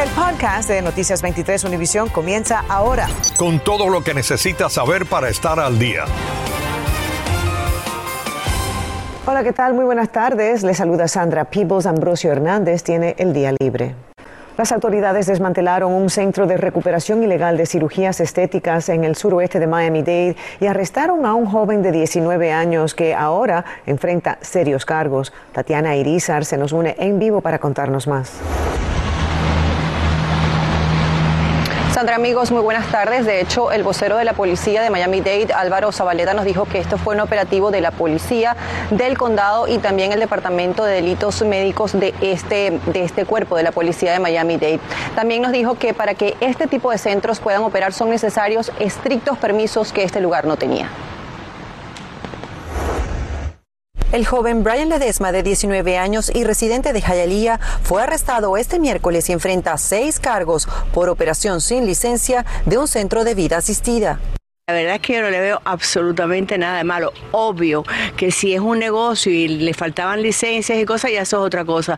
El podcast de Noticias 23 Univisión comienza ahora. Con todo lo que necesitas saber para estar al día. Hola, ¿qué tal? Muy buenas tardes. Les saluda Sandra Peebles. Ambrosio Hernández tiene el día libre. Las autoridades desmantelaron un centro de recuperación ilegal de cirugías estéticas en el suroeste de Miami-Dade y arrestaron a un joven de 19 años que ahora enfrenta serios cargos. Tatiana Irizar se nos une en vivo para contarnos más. Sandra, amigos, muy buenas tardes. De hecho, el vocero de la policía de Miami-Dade, Álvaro Zabaleta, nos dijo que esto fue un operativo de la policía del condado y también el departamento de delitos médicos de este, de este cuerpo de la policía de Miami-Dade. También nos dijo que para que este tipo de centros puedan operar son necesarios estrictos permisos que este lugar no tenía. El joven Brian Ledesma, de 19 años y residente de Hialeah, fue arrestado este miércoles y enfrenta seis cargos por operación sin licencia de un centro de vida asistida. La verdad es que yo no le veo absolutamente nada de malo. Obvio que si es un negocio y le faltaban licencias y cosas, ya eso es otra cosa.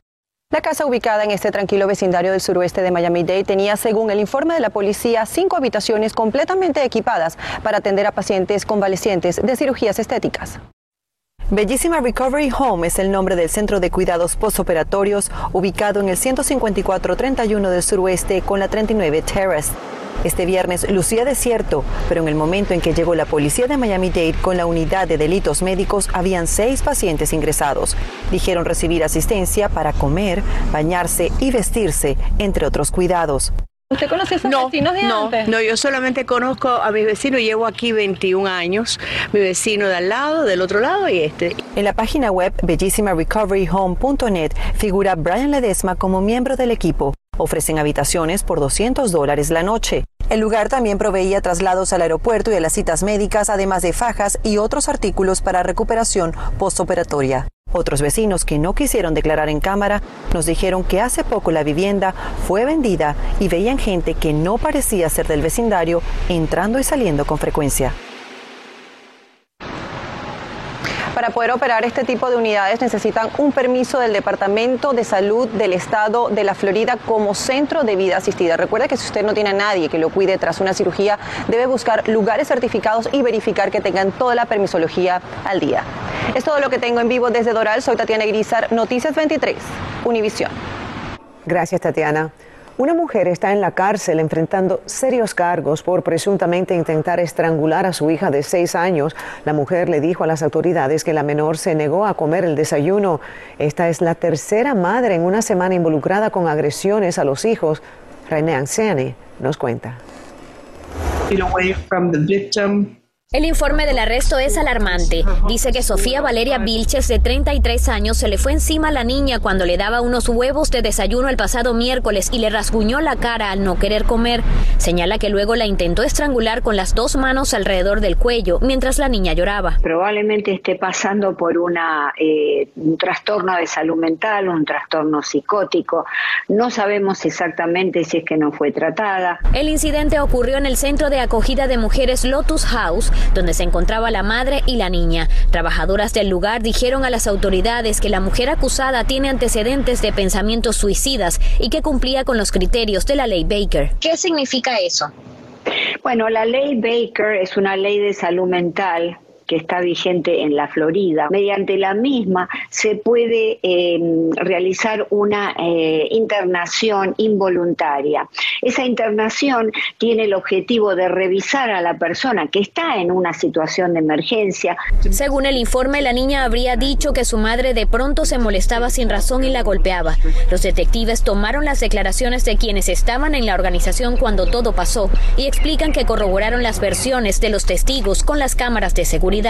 La casa ubicada en este tranquilo vecindario del suroeste de Miami-Dade tenía, según el informe de la policía, cinco habitaciones completamente equipadas para atender a pacientes convalecientes de cirugías estéticas. Bellísima Recovery Home es el nombre del centro de cuidados postoperatorios ubicado en el 15431 del suroeste con la 39 Terrace. Este viernes lucía desierto, pero en el momento en que llegó la policía de Miami-Dade con la unidad de delitos médicos, habían seis pacientes ingresados. Dijeron recibir asistencia para comer, bañarse y vestirse, entre otros cuidados. ¿Usted conoce a esos No, vecinos de no, antes? no, yo solamente conozco a mis vecinos, llevo aquí 21 años, mi vecino de al lado, del otro lado y este. En la página web bellísimarecoveryhome.net figura Brian Ledesma como miembro del equipo. Ofrecen habitaciones por 200 dólares la noche. El lugar también proveía traslados al aeropuerto y a las citas médicas, además de fajas y otros artículos para recuperación postoperatoria. Otros vecinos que no quisieron declarar en cámara nos dijeron que hace poco la vivienda fue vendida y veían gente que no parecía ser del vecindario entrando y saliendo con frecuencia. Para poder operar este tipo de unidades necesitan un permiso del Departamento de Salud del Estado de la Florida como centro de vida asistida. Recuerde que si usted no tiene a nadie que lo cuide tras una cirugía, debe buscar lugares certificados y verificar que tengan toda la permisología al día. Es todo lo que tengo en vivo desde Doral. Soy Tatiana Grisar, Noticias 23, Univisión. Gracias, Tatiana. Una mujer está en la cárcel enfrentando serios cargos por presuntamente intentar estrangular a su hija de seis años. La mujer le dijo a las autoridades que la menor se negó a comer el desayuno. Esta es la tercera madre en una semana involucrada con agresiones a los hijos. René Anciani nos cuenta. El informe del arresto es alarmante. Dice que Sofía Valeria Vilches, de 33 años, se le fue encima a la niña cuando le daba unos huevos de desayuno el pasado miércoles y le rasguñó la cara al no querer comer. Señala que luego la intentó estrangular con las dos manos alrededor del cuello mientras la niña lloraba. probablemente esté pasando por una, eh, un trastorno de salud mental, un trastorno psicótico. No sabemos exactamente si es que no fue tratada. El incidente ocurrió en el centro de acogida de mujeres Lotus House, donde se encontraba la madre y la niña. Trabajadoras del lugar dijeron a las autoridades que la mujer acusada tiene antecedentes de pensamientos suicidas y que cumplía con los criterios de la ley Baker. ¿Qué significa eso? Bueno, la ley Baker es una ley de salud mental que está vigente en la Florida. Mediante la misma se puede eh, realizar una eh, internación involuntaria. Esa internación tiene el objetivo de revisar a la persona que está en una situación de emergencia. Según el informe, la niña habría dicho que su madre de pronto se molestaba sin razón y la golpeaba. Los detectives tomaron las declaraciones de quienes estaban en la organización cuando todo pasó y explican que corroboraron las versiones de los testigos con las cámaras de seguridad.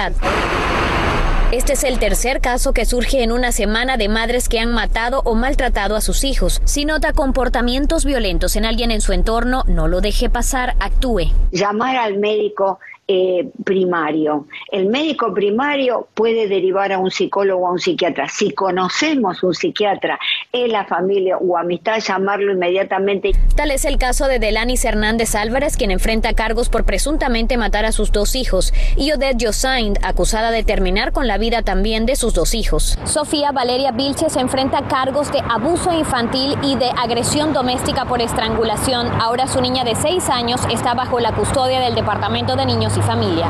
Este es el tercer caso que surge en una semana de madres que han matado o maltratado a sus hijos. Si nota comportamientos violentos en alguien en su entorno, no lo deje pasar, actúe. Llamar al médico eh, primario. El médico primario puede derivar a un psicólogo o a un psiquiatra. Si conocemos un psiquiatra en la familia o amistad, llamarlo inmediatamente. Tal es el caso de Delanis Hernández Álvarez, quien enfrenta cargos por presuntamente matar a sus dos hijos, y Odette Josind, acusada de terminar con la vida también de sus dos hijos. Sofía Valeria Vilches enfrenta cargos de abuso infantil y de agresión doméstica por estrangulación. Ahora su niña de seis años está bajo la custodia del Departamento de Niños y familia.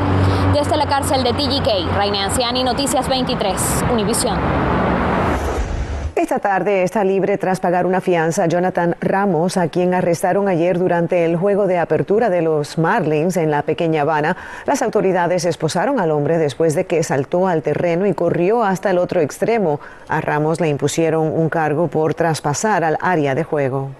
Desde la cárcel de TGK, Reina Anciani, Noticias 23, Univisión. Esta tarde está libre tras pagar una fianza Jonathan Ramos, a quien arrestaron ayer durante el juego de apertura de los Marlins en la pequeña Habana. Las autoridades esposaron al hombre después de que saltó al terreno y corrió hasta el otro extremo. A Ramos le impusieron un cargo por traspasar al área de juego.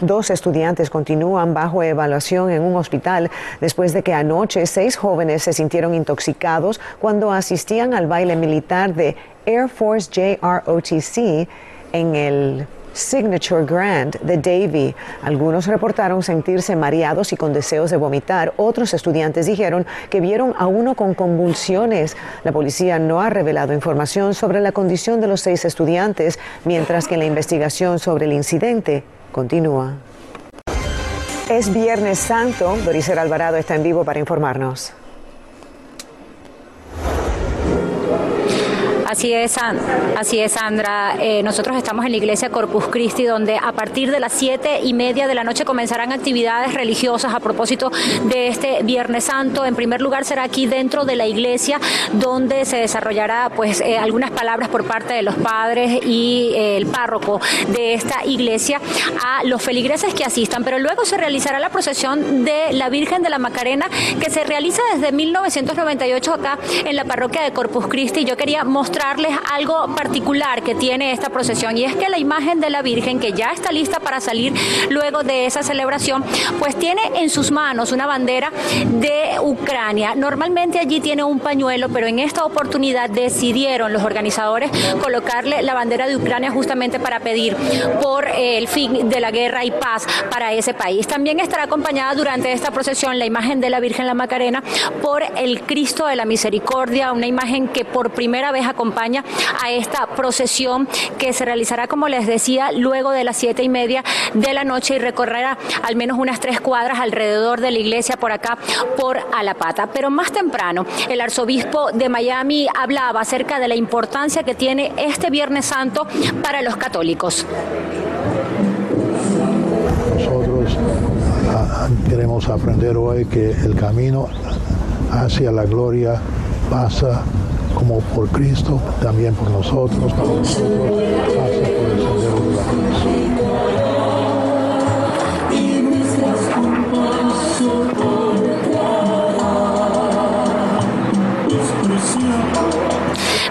Dos estudiantes continúan bajo evaluación en un hospital después de que anoche seis jóvenes se sintieron intoxicados cuando asistían al baile militar de Air Force JROTC en el Signature Grand de Davie. Algunos reportaron sentirse mareados y con deseos de vomitar. Otros estudiantes dijeron que vieron a uno con convulsiones. La policía no ha revelado información sobre la condición de los seis estudiantes, mientras que la investigación sobre el incidente continúa. Es Viernes Santo. Dorisel Alvarado está en vivo para informarnos. Así es, así es, Sandra. Eh, nosotros estamos en la iglesia Corpus Christi, donde a partir de las siete y media de la noche comenzarán actividades religiosas a propósito de este Viernes Santo. En primer lugar, será aquí dentro de la iglesia, donde se desarrollará pues eh, algunas palabras por parte de los padres y eh, el párroco de esta iglesia a los feligreses que asistan. Pero luego se realizará la procesión de la Virgen de la Macarena, que se realiza desde 1998 acá en la parroquia de Corpus Christi. Yo quería mostrar mostrarles algo particular que tiene esta procesión y es que la imagen de la Virgen que ya está lista para salir luego de esa celebración, pues tiene en sus manos una bandera de Ucrania. Normalmente allí tiene un pañuelo, pero en esta oportunidad decidieron los organizadores colocarle la bandera de Ucrania justamente para pedir por el fin de la guerra y paz para ese país. También estará acompañada durante esta procesión la imagen de la Virgen la Macarena por el Cristo de la Misericordia, una imagen que por primera vez acompaña acompaña a esta procesión que se realizará, como les decía, luego de las siete y media de la noche y recorrerá al menos unas tres cuadras alrededor de la iglesia por acá, por Alapata. Pero más temprano, el arzobispo de Miami hablaba acerca de la importancia que tiene este Viernes Santo para los católicos. Nosotros ah, queremos aprender hoy que el camino hacia la gloria pasa como por Cristo, también por nosotros, para nosotros, por el sendero de la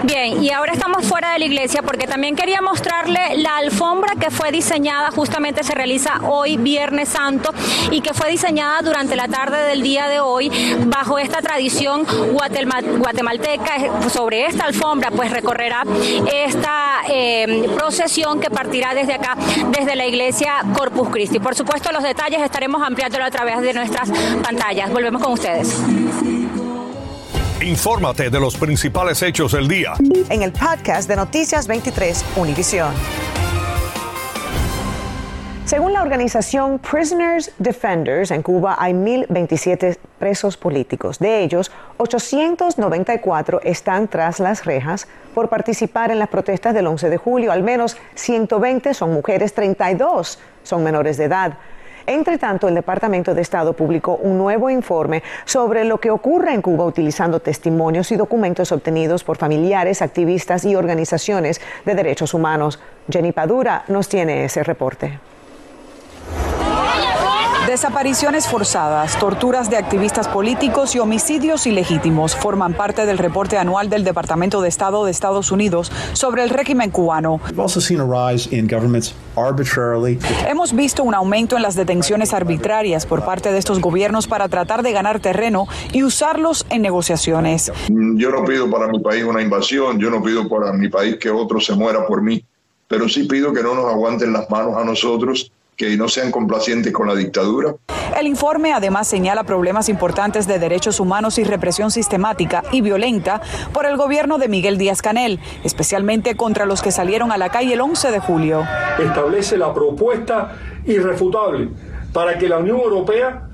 Bien, y ahora estamos fuera de la iglesia porque también quería mostrarle la alfombra que fue diseñada, justamente se realiza hoy Viernes Santo y que fue diseñada durante la tarde del día de hoy bajo esta tradición guatemalteca. Sobre esta alfombra pues recorrerá esta eh, procesión que partirá desde acá, desde la iglesia Corpus Christi. Por supuesto los detalles estaremos ampliándolo a través de nuestras pantallas. Volvemos con ustedes. Infórmate de los principales hechos del día. En el podcast de Noticias 23, Univisión. Según la organización Prisoners Defenders, en Cuba hay 1.027 presos políticos. De ellos, 894 están tras las rejas por participar en las protestas del 11 de julio. Al menos 120 son mujeres, 32 son menores de edad. Entre tanto, el Departamento de Estado publicó un nuevo informe sobre lo que ocurre en Cuba utilizando testimonios y documentos obtenidos por familiares, activistas y organizaciones de derechos humanos. Jenny Padura nos tiene ese reporte. Desapariciones forzadas, torturas de activistas políticos y homicidios ilegítimos forman parte del reporte anual del Departamento de Estado de Estados Unidos sobre el régimen cubano. Hemos visto un aumento en las detenciones arbitrarias por parte de estos gobiernos para tratar de ganar terreno y usarlos en negociaciones. Yo no pido para mi país una invasión, yo no pido para mi país que otro se muera por mí, pero sí pido que no nos aguanten las manos a nosotros que no sean complacientes con la dictadura. El informe además señala problemas importantes de derechos humanos y represión sistemática y violenta por el gobierno de Miguel Díaz Canel, especialmente contra los que salieron a la calle el 11 de julio. Establece la propuesta irrefutable para que la Unión Europea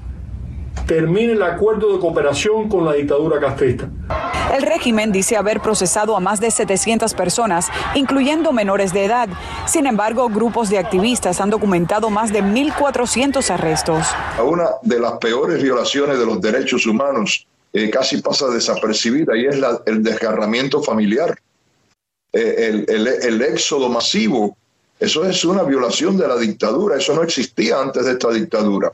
termine el acuerdo de cooperación con la dictadura castrista. El régimen dice haber procesado a más de 700 personas, incluyendo menores de edad. Sin embargo, grupos de activistas han documentado más de 1.400 arrestos. Una de las peores violaciones de los derechos humanos eh, casi pasa desapercibida y es el desgarramiento familiar, eh, el éxodo masivo eso es una violación de la dictadura, eso no existía antes de esta dictadura.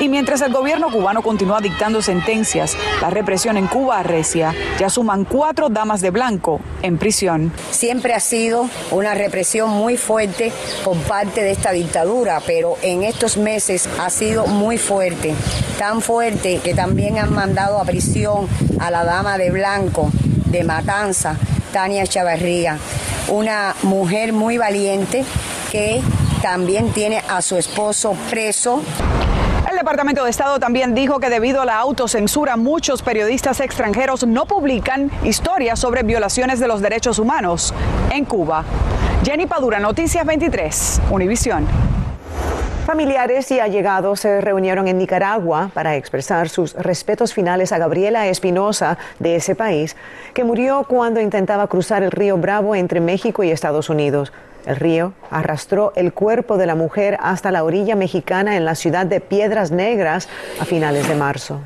Y mientras el gobierno cubano continúa dictando sentencias, la represión en Cuba arrecia. Ya suman cuatro damas de blanco en prisión. Siempre ha sido una represión muy fuerte por parte de esta dictadura, pero en estos meses ha sido muy fuerte. Tan fuerte que también han mandado a prisión a la dama de blanco de Matanza, Tania Chavarría una mujer muy valiente que también tiene a su esposo preso. El Departamento de Estado también dijo que debido a la autocensura muchos periodistas extranjeros no publican historias sobre violaciones de los derechos humanos en Cuba. Jenny Padura, Noticias 23, Univisión. Familiares y allegados se reunieron en Nicaragua para expresar sus respetos finales a Gabriela Espinosa de ese país, que murió cuando intentaba cruzar el río Bravo entre México y Estados Unidos. El río arrastró el cuerpo de la mujer hasta la orilla mexicana en la ciudad de Piedras Negras a finales de marzo.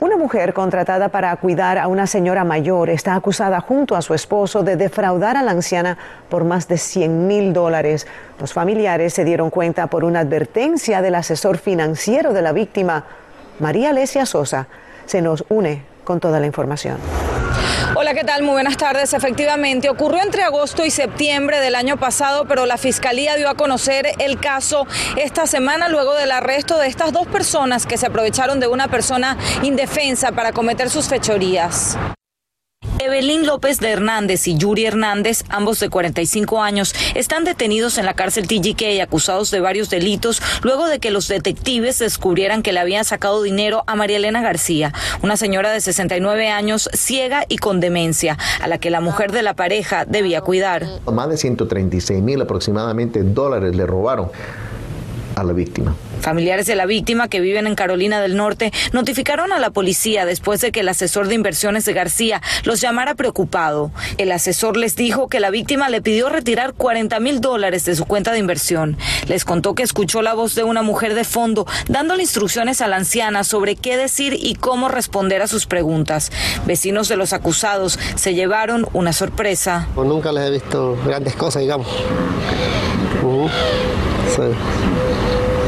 Una mujer contratada para cuidar a una señora mayor está acusada junto a su esposo de defraudar a la anciana por más de 100 mil dólares. Los familiares se dieron cuenta por una advertencia del asesor financiero de la víctima. María Alesia Sosa se nos une con toda la información. Hola, ¿qué tal? Muy buenas tardes. Efectivamente, ocurrió entre agosto y septiembre del año pasado, pero la Fiscalía dio a conocer el caso esta semana luego del arresto de estas dos personas que se aprovecharon de una persona indefensa para cometer sus fechorías. Evelyn López de Hernández y Yuri Hernández, ambos de 45 años, están detenidos en la cárcel TGK acusados de varios delitos luego de que los detectives descubrieran que le habían sacado dinero a María Elena García, una señora de 69 años ciega y con demencia, a la que la mujer de la pareja debía cuidar. Más de 136 mil aproximadamente dólares le robaron a la víctima. Familiares de la víctima que viven en Carolina del Norte notificaron a la policía después de que el asesor de inversiones de García los llamara preocupado. El asesor les dijo que la víctima le pidió retirar 40 mil dólares de su cuenta de inversión. Les contó que escuchó la voz de una mujer de fondo dándole instrucciones a la anciana sobre qué decir y cómo responder a sus preguntas. Vecinos de los acusados se llevaron una sorpresa. Nunca les he visto grandes cosas, digamos.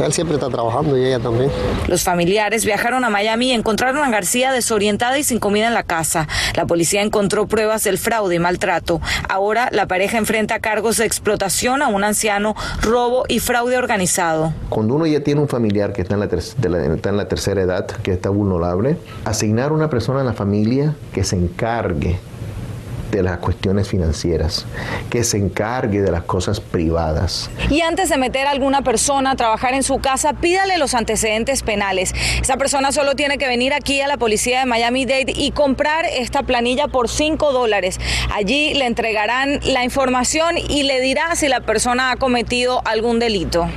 Él siempre está trabajando y ella también. Los familiares viajaron a Miami y encontraron a García desorientada y sin comida en la casa. La policía encontró pruebas del fraude y maltrato. Ahora la pareja enfrenta cargos de explotación a un anciano, robo y fraude organizado. Cuando uno ya tiene un familiar que está en la, está en la tercera edad, que está vulnerable, asignar a una persona en la familia que se encargue de las cuestiones financieras, que se encargue de las cosas privadas. Y antes de meter a alguna persona a trabajar en su casa, pídale los antecedentes penales. Esa persona solo tiene que venir aquí a la policía de Miami-Dade y comprar esta planilla por 5 dólares. Allí le entregarán la información y le dirá si la persona ha cometido algún delito.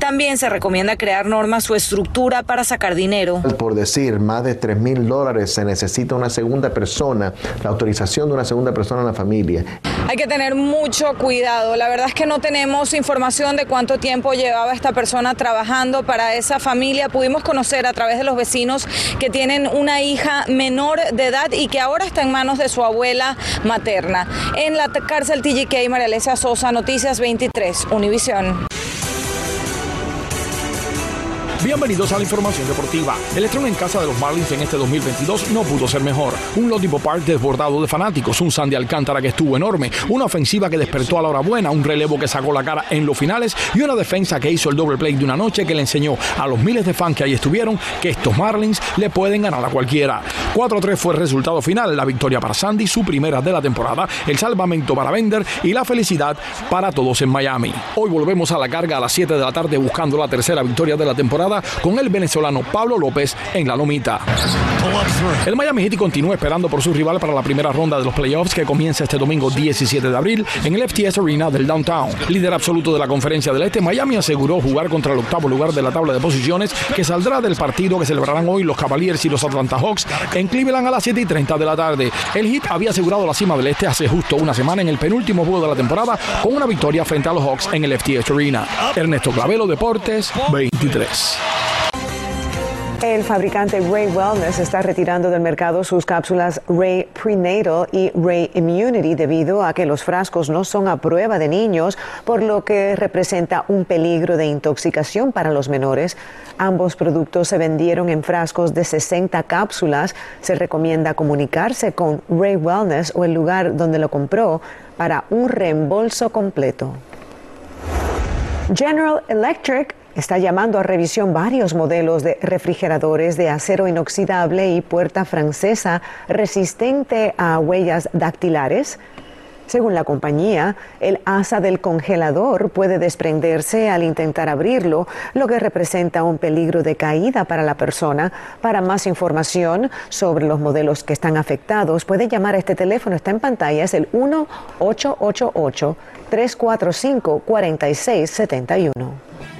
También se recomienda crear normas o estructura para sacar dinero. Por decir más de 3 mil dólares se necesita una segunda persona, la autorización de una segunda persona en la familia. Hay que tener mucho cuidado. La verdad es que no tenemos información de cuánto tiempo llevaba esta persona trabajando para esa familia. Pudimos conocer a través de los vecinos que tienen una hija menor de edad y que ahora está en manos de su abuela materna. En la cárcel TGK, María Alesia Sosa, Noticias 23, Univisión. Bienvenidos a la información deportiva. El estreno en casa de los Marlins en este 2022 no pudo ser mejor. Un Lotipo Park desbordado de fanáticos, un Sandy Alcántara que estuvo enorme, una ofensiva que despertó a la hora buena, un relevo que sacó la cara en los finales y una defensa que hizo el doble play de una noche que le enseñó a los miles de fans que ahí estuvieron que estos Marlins le pueden ganar a cualquiera. 4-3 fue el resultado final, la victoria para Sandy, su primera de la temporada, el salvamento para Bender y la felicidad para todos en Miami. Hoy volvemos a la carga a las 7 de la tarde buscando la tercera victoria de la temporada con el venezolano Pablo López en la lomita. El Miami Heat continúa esperando por su rival para la primera ronda de los playoffs que comienza este domingo 17 de abril en el FTS Arena del Downtown. Líder absoluto de la conferencia del Este, Miami aseguró jugar contra el octavo lugar de la tabla de posiciones que saldrá del partido que celebrarán hoy los Cavaliers y los Atlanta Hawks en Cleveland a las 7 y 30 de la tarde. El Heat había asegurado la cima del Este hace justo una semana en el penúltimo juego de la temporada con una victoria frente a los Hawks en el FTS Arena. Ernesto Clavelo, Deportes 23. El fabricante Ray Wellness está retirando del mercado sus cápsulas Ray Prenatal y Ray Immunity debido a que los frascos no son a prueba de niños, por lo que representa un peligro de intoxicación para los menores. Ambos productos se vendieron en frascos de 60 cápsulas. Se recomienda comunicarse con Ray Wellness o el lugar donde lo compró para un reembolso completo. General Electric está llamando a revisión varios modelos de refrigeradores de acero inoxidable y puerta francesa resistente a huellas dactilares. Según la compañía, el asa del congelador puede desprenderse al intentar abrirlo, lo que representa un peligro de caída para la persona. Para más información sobre los modelos que están afectados, puede llamar a este teléfono, está en pantalla, es el 1-888-345-4671.